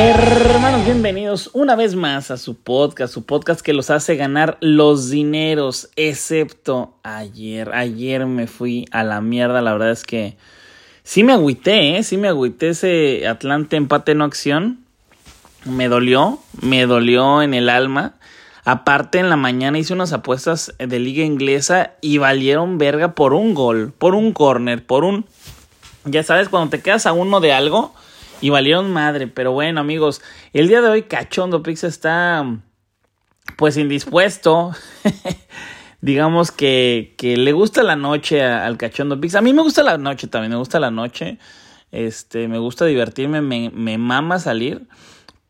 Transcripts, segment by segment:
Hermanos, bienvenidos una vez más a su podcast, su podcast que los hace ganar los dineros, excepto ayer. Ayer me fui a la mierda, la verdad es que sí me agüité, ¿eh? sí me agüité ese Atlante empate no acción. Me dolió, me dolió en el alma. Aparte, en la mañana hice unas apuestas de liga inglesa y valieron verga por un gol, por un corner, por un... Ya sabes, cuando te quedas a uno de algo y valieron madre. Pero bueno, amigos, el día de hoy Cachondo Pix está pues indispuesto. Digamos que, que, le gusta la noche al Cachondo Pix. A mí me gusta la noche también, me gusta la noche. Este, me gusta divertirme, me, me mama salir.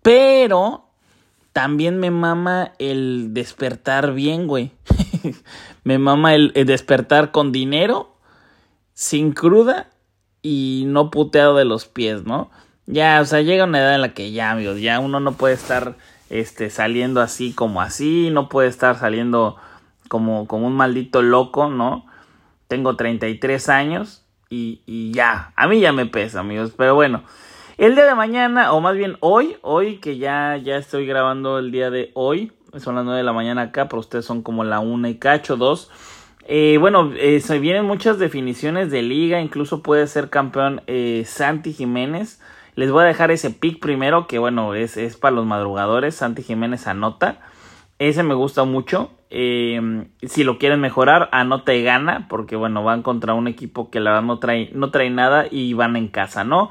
Pero también me mama el despertar bien, güey. me mama el, el despertar con dinero, sin cruda y no puteado de los pies, ¿no? Ya, o sea, llega una edad en la que ya, amigos, ya uno no puede estar este, saliendo así como así, no puede estar saliendo como, como un maldito loco, ¿no? Tengo 33 años y, y ya, a mí ya me pesa, amigos, pero bueno. El día de mañana, o más bien hoy, hoy que ya, ya estoy grabando el día de hoy, son las 9 de la mañana acá, pero ustedes son como la 1 y cacho, 2. Eh, bueno, eh, se vienen muchas definiciones de liga, incluso puede ser campeón eh, Santi Jiménez. Les voy a dejar ese pick primero, que bueno, es, es para los madrugadores. Santi Jiménez anota. Ese me gusta mucho. Eh, si lo quieren mejorar, anota y gana. Porque bueno, van contra un equipo que la verdad no trae, no trae nada y van en casa, ¿no?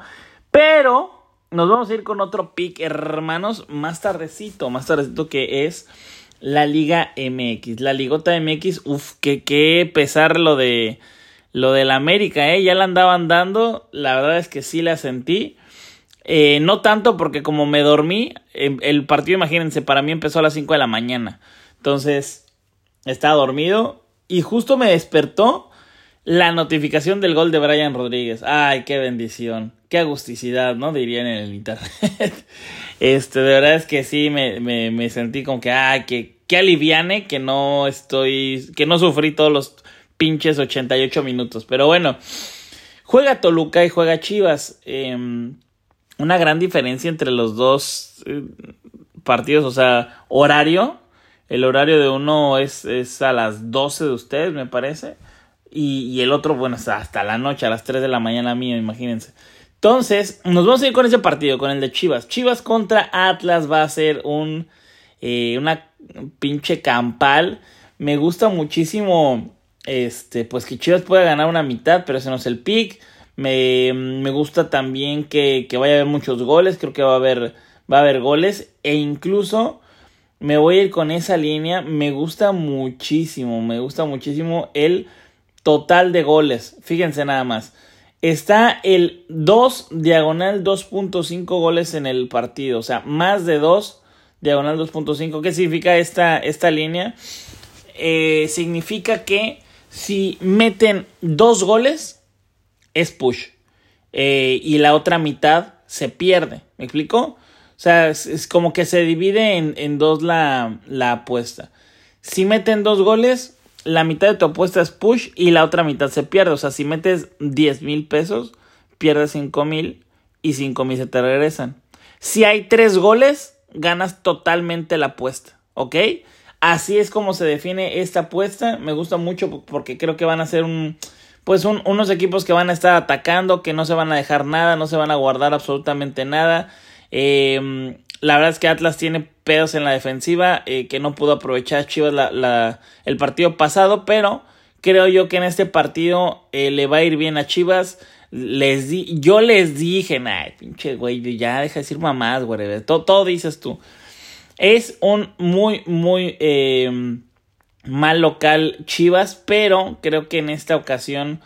Pero nos vamos a ir con otro pick, hermanos, más tardecito, más tardecito que es la Liga MX. La Ligota MX, uff, que, que pesar lo de lo del América, ¿eh? Ya la andaban dando, la verdad es que sí la sentí. Eh, no tanto porque como me dormí, em, el partido, imagínense, para mí empezó a las 5 de la mañana. Entonces, estaba dormido y justo me despertó la notificación del gol de Brian Rodríguez. Ay, qué bendición, qué agusticidad, ¿no? Dirían en el internet. este, de verdad es que sí, me, me, sentí como que, ay, que, qué aliviane que no estoy, que no sufrí todos los pinches 88 minutos. Pero bueno, juega Toluca y juega Chivas. Eh, una gran diferencia entre los dos eh, partidos, o sea, horario. El horario de uno es, es a las 12 de ustedes, me parece. Y, y, el otro, bueno, hasta la noche, a las 3 de la mañana mía, imagínense. Entonces, nos vamos a ir con ese partido, con el de Chivas. Chivas contra Atlas va a ser un, eh, una pinche campal. Me gusta muchísimo, este, pues que Chivas pueda ganar una mitad, pero ese no es el pick. Me, me gusta también que, que, vaya a haber muchos goles. Creo que va a haber, va a haber goles. E incluso me voy a ir con esa línea. Me gusta muchísimo. Me gusta muchísimo el total de goles. Fíjense nada más. Está el 2 diagonal 2.5 goles en el partido. O sea, más de 2 diagonal 2.5. ¿Qué significa esta, esta línea? Eh, significa que si meten dos goles es push. Eh, y la otra mitad se pierde. ¿Me explico? O sea, es, como que se divide en, en dos la, la, apuesta. Si meten dos goles, la mitad de tu apuesta es push y la otra mitad se pierde. O sea, si metes 10 mil pesos, pierdes 5 mil y 5 mil se te regresan. Si hay tres goles, ganas totalmente la apuesta. ¿Ok? Así es como se define esta apuesta. Me gusta mucho porque creo que van a ser un pues unos equipos que van a estar atacando, que no se van a dejar nada, no se van a guardar absolutamente nada. Eh, la verdad es que Atlas tiene pedos en la defensiva, eh, que no pudo aprovechar Chivas la, la, el partido pasado, pero creo yo que en este partido eh, le va a ir bien a Chivas. Les di, yo les dije, ay, pinche güey, ya deja de decir mamás, güey, todo, todo dices tú. Es un muy, muy eh, mal local Chivas, pero creo que en esta ocasión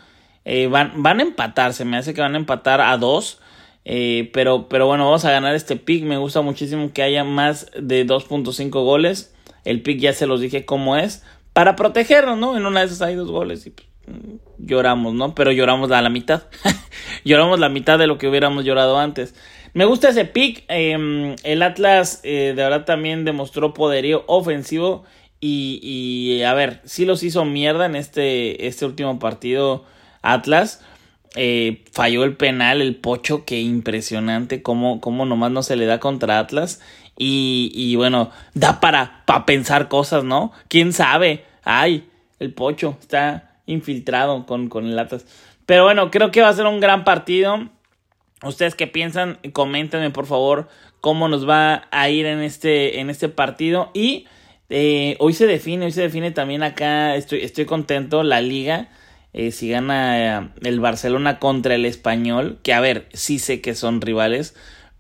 eh, van, van a empatar, se me hace que van a empatar a dos. Eh, pero, pero bueno, vamos a ganar este pick. Me gusta muchísimo que haya más de 2.5 goles. El pick ya se los dije cómo es. Para protegernos, ¿no? En una de esas hay dos goles y pues, lloramos, ¿no? Pero lloramos a la mitad. lloramos la mitad de lo que hubiéramos llorado antes. Me gusta ese pick. Eh, el Atlas eh, de verdad también demostró poderío ofensivo y, y, a ver, sí los hizo mierda en este, este último partido Atlas. eh, falló el penal, el pocho, que impresionante cómo, cómo nomás no se le da contra Atlas. Y, y bueno, da para, para pensar cosas, ¿no? ¿Quién sabe? Ay, el pocho está infiltrado con, con el Atlas. Pero bueno, creo que va a ser un gran partido. ¿Ustedes qué piensan? Coméntenme por favor cómo nos va a ir en este, en este partido. Y eh, hoy se define, hoy se define también acá, estoy, estoy contento, la liga. Eh, si gana eh, el Barcelona contra el español, que a ver, sí sé que son rivales,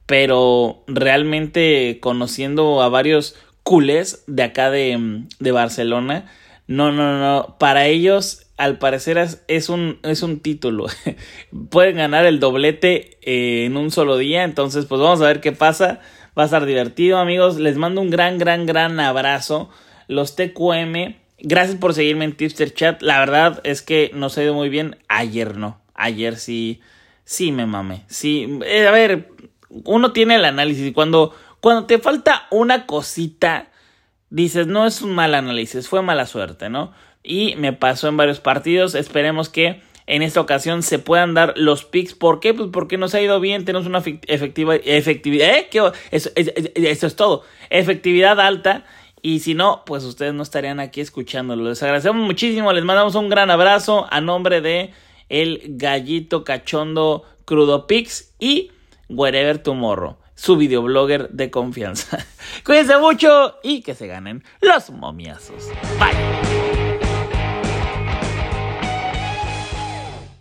pero realmente conociendo a varios culés de acá de, de Barcelona, no, no, no, para ellos al parecer es, un, es un título. Pueden ganar el doblete eh, en un solo día. Entonces, pues vamos a ver qué pasa. Va a estar divertido, amigos. Les mando un gran, gran, gran abrazo. Los TQM. Gracias por seguirme en Tipster Chat. La verdad es que nos ha ido muy bien. Ayer no. Ayer sí. Sí me mame. Sí. Eh, a ver. Uno tiene el análisis. Cuando, cuando te falta una cosita. Dices, no es un mal análisis. Fue mala suerte, ¿no? y me pasó en varios partidos. Esperemos que en esta ocasión se puedan dar los picks. ¿Por qué? Pues porque nos ha ido bien, tenemos una efectiva, efectividad. ¿eh? Eso, es todo. Efectividad alta. Y si no, pues ustedes no estarían aquí escuchándolo. Les agradecemos muchísimo. Les mandamos un gran abrazo a nombre de el gallito cachondo crudo pix y Wherever Tomorrow, su videoblogger de confianza. Cuídense mucho y que se ganen los momiazos. Bye.